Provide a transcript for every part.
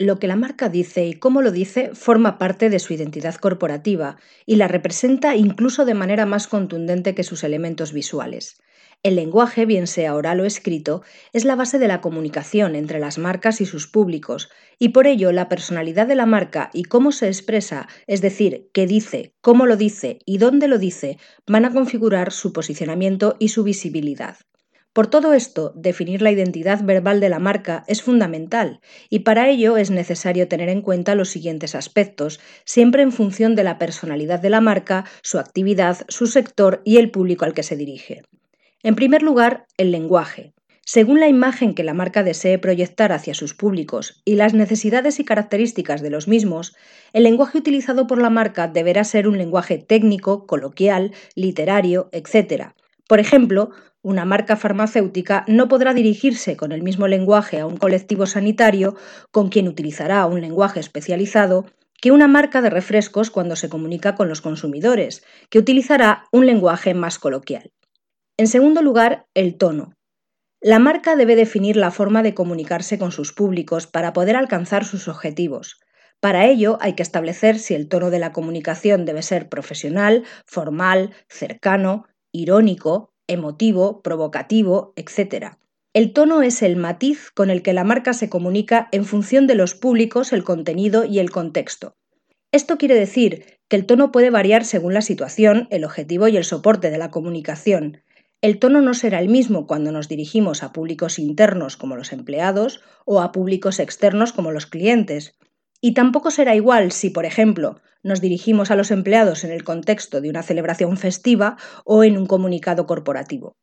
Lo que la marca dice y cómo lo dice forma parte de su identidad corporativa y la representa incluso de manera más contundente que sus elementos visuales. El lenguaje, bien sea oral o escrito, es la base de la comunicación entre las marcas y sus públicos, y por ello la personalidad de la marca y cómo se expresa, es decir, qué dice, cómo lo dice y dónde lo dice, van a configurar su posicionamiento y su visibilidad. Por todo esto, definir la identidad verbal de la marca es fundamental y para ello es necesario tener en cuenta los siguientes aspectos, siempre en función de la personalidad de la marca, su actividad, su sector y el público al que se dirige. En primer lugar, el lenguaje. Según la imagen que la marca desee proyectar hacia sus públicos y las necesidades y características de los mismos, el lenguaje utilizado por la marca deberá ser un lenguaje técnico, coloquial, literario, etc. Por ejemplo, una marca farmacéutica no podrá dirigirse con el mismo lenguaje a un colectivo sanitario con quien utilizará un lenguaje especializado que una marca de refrescos cuando se comunica con los consumidores, que utilizará un lenguaje más coloquial. En segundo lugar, el tono. La marca debe definir la forma de comunicarse con sus públicos para poder alcanzar sus objetivos. Para ello hay que establecer si el tono de la comunicación debe ser profesional, formal, cercano, irónico, emotivo, provocativo, etc. El tono es el matiz con el que la marca se comunica en función de los públicos, el contenido y el contexto. Esto quiere decir que el tono puede variar según la situación, el objetivo y el soporte de la comunicación. El tono no será el mismo cuando nos dirigimos a públicos internos como los empleados o a públicos externos como los clientes. Y tampoco será igual si, por ejemplo, nos dirigimos a los empleados en el contexto de una celebración festiva o en un comunicado corporativo.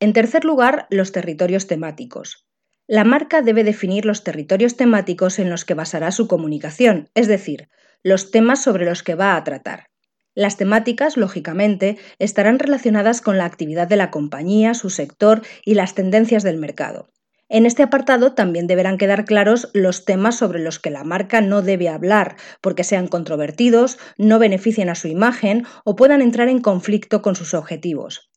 En tercer lugar, los territorios temáticos. La marca debe definir los territorios temáticos en los que basará su comunicación, es decir, los temas sobre los que va a tratar. Las temáticas, lógicamente, estarán relacionadas con la actividad de la compañía, su sector y las tendencias del mercado. En este apartado también deberán quedar claros los temas sobre los que la marca no debe hablar, porque sean controvertidos, no beneficien a su imagen o puedan entrar en conflicto con sus objetivos.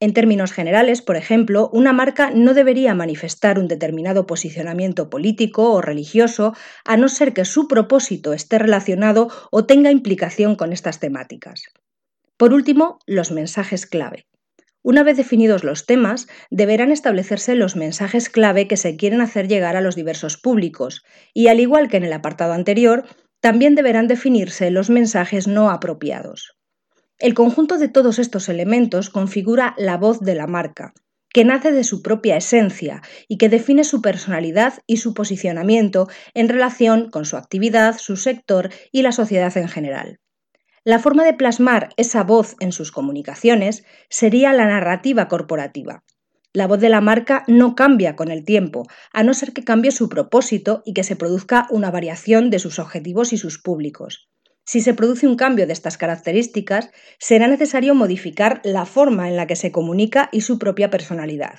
En términos generales, por ejemplo, una marca no debería manifestar un determinado posicionamiento político o religioso a no ser que su propósito esté relacionado o tenga implicación con estas temáticas. Por último, los mensajes clave. Una vez definidos los temas, deberán establecerse los mensajes clave que se quieren hacer llegar a los diversos públicos y, al igual que en el apartado anterior, también deberán definirse los mensajes no apropiados. El conjunto de todos estos elementos configura la voz de la marca, que nace de su propia esencia y que define su personalidad y su posicionamiento en relación con su actividad, su sector y la sociedad en general. La forma de plasmar esa voz en sus comunicaciones sería la narrativa corporativa. La voz de la marca no cambia con el tiempo, a no ser que cambie su propósito y que se produzca una variación de sus objetivos y sus públicos. Si se produce un cambio de estas características, será necesario modificar la forma en la que se comunica y su propia personalidad.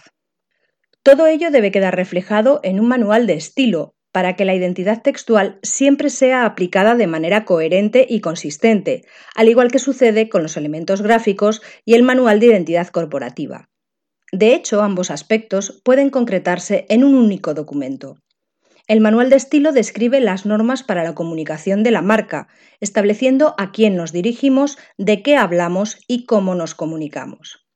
Todo ello debe quedar reflejado en un manual de estilo, para que la identidad textual siempre sea aplicada de manera coherente y consistente, al igual que sucede con los elementos gráficos y el manual de identidad corporativa. De hecho, ambos aspectos pueden concretarse en un único documento. El manual de estilo describe las normas para la comunicación de la marca, estableciendo a quién nos dirigimos, de qué hablamos y cómo nos comunicamos.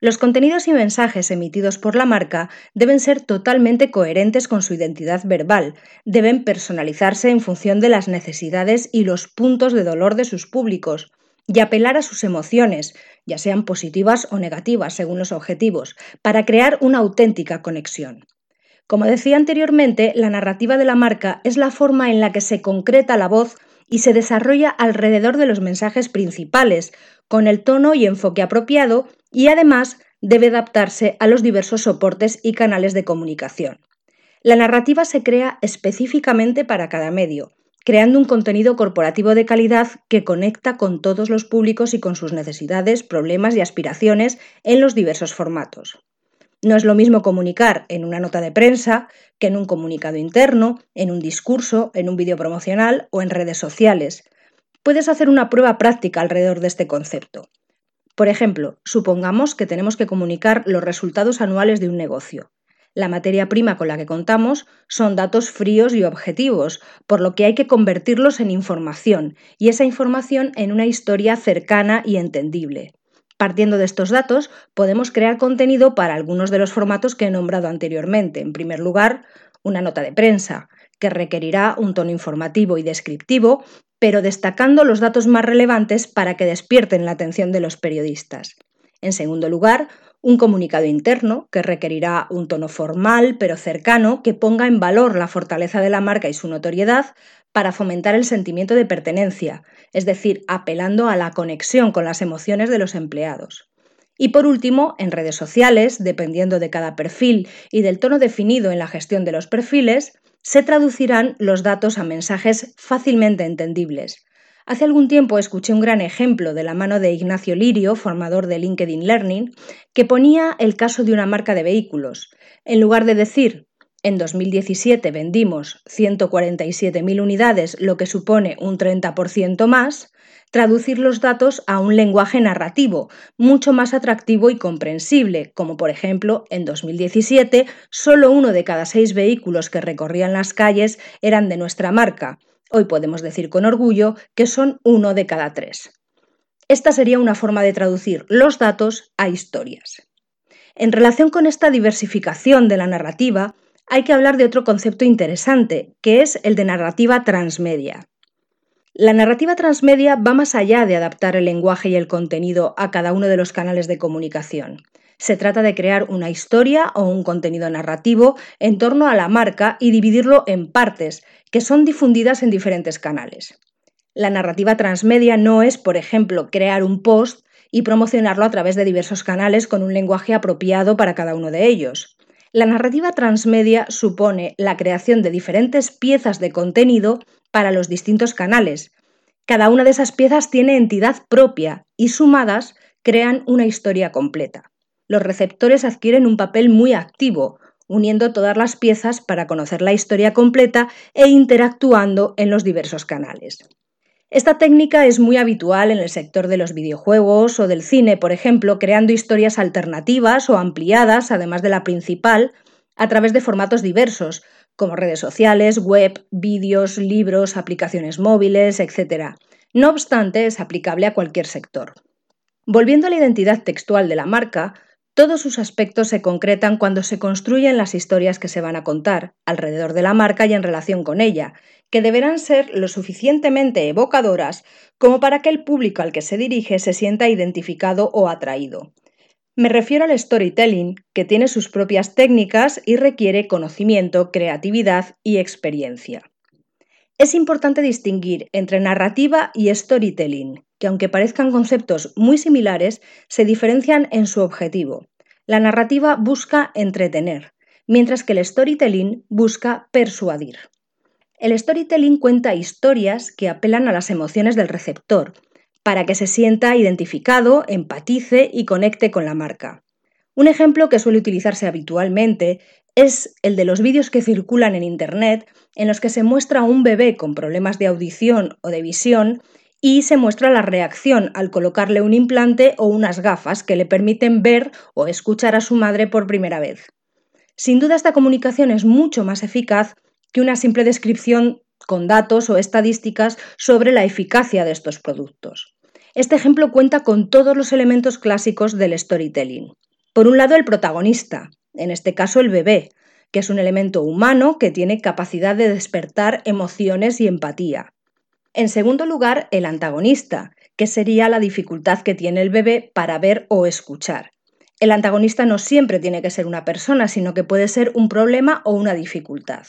Los contenidos y mensajes emitidos por la marca deben ser totalmente coherentes con su identidad verbal, deben personalizarse en función de las necesidades y los puntos de dolor de sus públicos, y apelar a sus emociones, ya sean positivas o negativas según los objetivos, para crear una auténtica conexión. Como decía anteriormente, la narrativa de la marca es la forma en la que se concreta la voz y se desarrolla alrededor de los mensajes principales, con el tono y enfoque apropiado y además debe adaptarse a los diversos soportes y canales de comunicación. La narrativa se crea específicamente para cada medio, creando un contenido corporativo de calidad que conecta con todos los públicos y con sus necesidades, problemas y aspiraciones en los diversos formatos. No es lo mismo comunicar en una nota de prensa que en un comunicado interno, en un discurso, en un vídeo promocional o en redes sociales. Puedes hacer una prueba práctica alrededor de este concepto. Por ejemplo, supongamos que tenemos que comunicar los resultados anuales de un negocio. La materia prima con la que contamos son datos fríos y objetivos, por lo que hay que convertirlos en información y esa información en una historia cercana y entendible. Partiendo de estos datos, podemos crear contenido para algunos de los formatos que he nombrado anteriormente. En primer lugar, una nota de prensa, que requerirá un tono informativo y descriptivo, pero destacando los datos más relevantes para que despierten la atención de los periodistas. En segundo lugar, un comunicado interno que requerirá un tono formal pero cercano que ponga en valor la fortaleza de la marca y su notoriedad para fomentar el sentimiento de pertenencia, es decir, apelando a la conexión con las emociones de los empleados. Y por último, en redes sociales, dependiendo de cada perfil y del tono definido en la gestión de los perfiles, se traducirán los datos a mensajes fácilmente entendibles. Hace algún tiempo escuché un gran ejemplo de la mano de Ignacio Lirio, formador de LinkedIn Learning, que ponía el caso de una marca de vehículos. En lugar de decir en 2017 vendimos 147.000 unidades, lo que supone un 30% más, traducir los datos a un lenguaje narrativo, mucho más atractivo y comprensible, como por ejemplo, en 2017 solo uno de cada seis vehículos que recorrían las calles eran de nuestra marca. Hoy podemos decir con orgullo que son uno de cada tres. Esta sería una forma de traducir los datos a historias. En relación con esta diversificación de la narrativa, hay que hablar de otro concepto interesante, que es el de narrativa transmedia. La narrativa transmedia va más allá de adaptar el lenguaje y el contenido a cada uno de los canales de comunicación. Se trata de crear una historia o un contenido narrativo en torno a la marca y dividirlo en partes, que son difundidas en diferentes canales. La narrativa transmedia no es, por ejemplo, crear un post y promocionarlo a través de diversos canales con un lenguaje apropiado para cada uno de ellos. La narrativa transmedia supone la creación de diferentes piezas de contenido para los distintos canales. Cada una de esas piezas tiene entidad propia y sumadas crean una historia completa. Los receptores adquieren un papel muy activo, uniendo todas las piezas para conocer la historia completa e interactuando en los diversos canales. Esta técnica es muy habitual en el sector de los videojuegos o del cine, por ejemplo, creando historias alternativas o ampliadas, además de la principal, a través de formatos diversos, como redes sociales, web, vídeos, libros, aplicaciones móviles, etc. No obstante, es aplicable a cualquier sector. Volviendo a la identidad textual de la marca, todos sus aspectos se concretan cuando se construyen las historias que se van a contar alrededor de la marca y en relación con ella, que deberán ser lo suficientemente evocadoras como para que el público al que se dirige se sienta identificado o atraído. Me refiero al storytelling, que tiene sus propias técnicas y requiere conocimiento, creatividad y experiencia. Es importante distinguir entre narrativa y storytelling, que aunque parezcan conceptos muy similares, se diferencian en su objetivo. La narrativa busca entretener, mientras que el storytelling busca persuadir. El storytelling cuenta historias que apelan a las emociones del receptor, para que se sienta identificado, empatice y conecte con la marca. Un ejemplo que suele utilizarse habitualmente es el de los vídeos que circulan en Internet en los que se muestra a un bebé con problemas de audición o de visión y se muestra la reacción al colocarle un implante o unas gafas que le permiten ver o escuchar a su madre por primera vez. Sin duda esta comunicación es mucho más eficaz que una simple descripción con datos o estadísticas sobre la eficacia de estos productos. Este ejemplo cuenta con todos los elementos clásicos del storytelling. Por un lado, el protagonista, en este caso el bebé, que es un elemento humano que tiene capacidad de despertar emociones y empatía. En segundo lugar, el antagonista, que sería la dificultad que tiene el bebé para ver o escuchar. El antagonista no siempre tiene que ser una persona, sino que puede ser un problema o una dificultad.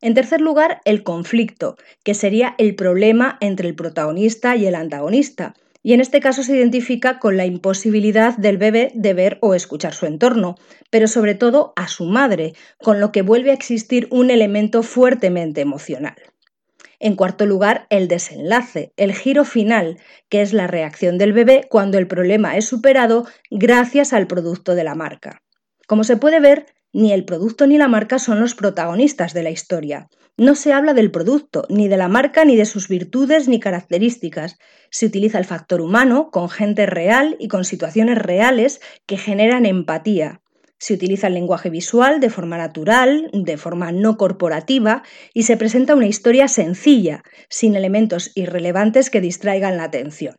En tercer lugar, el conflicto, que sería el problema entre el protagonista y el antagonista, y en este caso se identifica con la imposibilidad del bebé de ver o escuchar su entorno, pero sobre todo a su madre, con lo que vuelve a existir un elemento fuertemente emocional. En cuarto lugar, el desenlace, el giro final, que es la reacción del bebé cuando el problema es superado gracias al producto de la marca. Como se puede ver, ni el producto ni la marca son los protagonistas de la historia. No se habla del producto, ni de la marca, ni de sus virtudes ni características. Se utiliza el factor humano con gente real y con situaciones reales que generan empatía. Se utiliza el lenguaje visual de forma natural, de forma no corporativa, y se presenta una historia sencilla, sin elementos irrelevantes que distraigan la atención.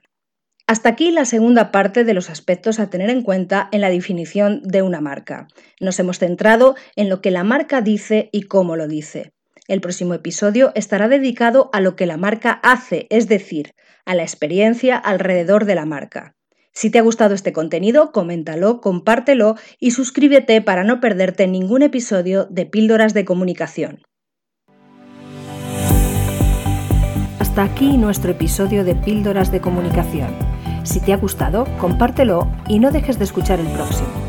Hasta aquí la segunda parte de los aspectos a tener en cuenta en la definición de una marca. Nos hemos centrado en lo que la marca dice y cómo lo dice. El próximo episodio estará dedicado a lo que la marca hace, es decir, a la experiencia alrededor de la marca. Si te ha gustado este contenido, coméntalo, compártelo y suscríbete para no perderte ningún episodio de Píldoras de Comunicación. Hasta aquí nuestro episodio de Píldoras de Comunicación. Si te ha gustado, compártelo y no dejes de escuchar el próximo.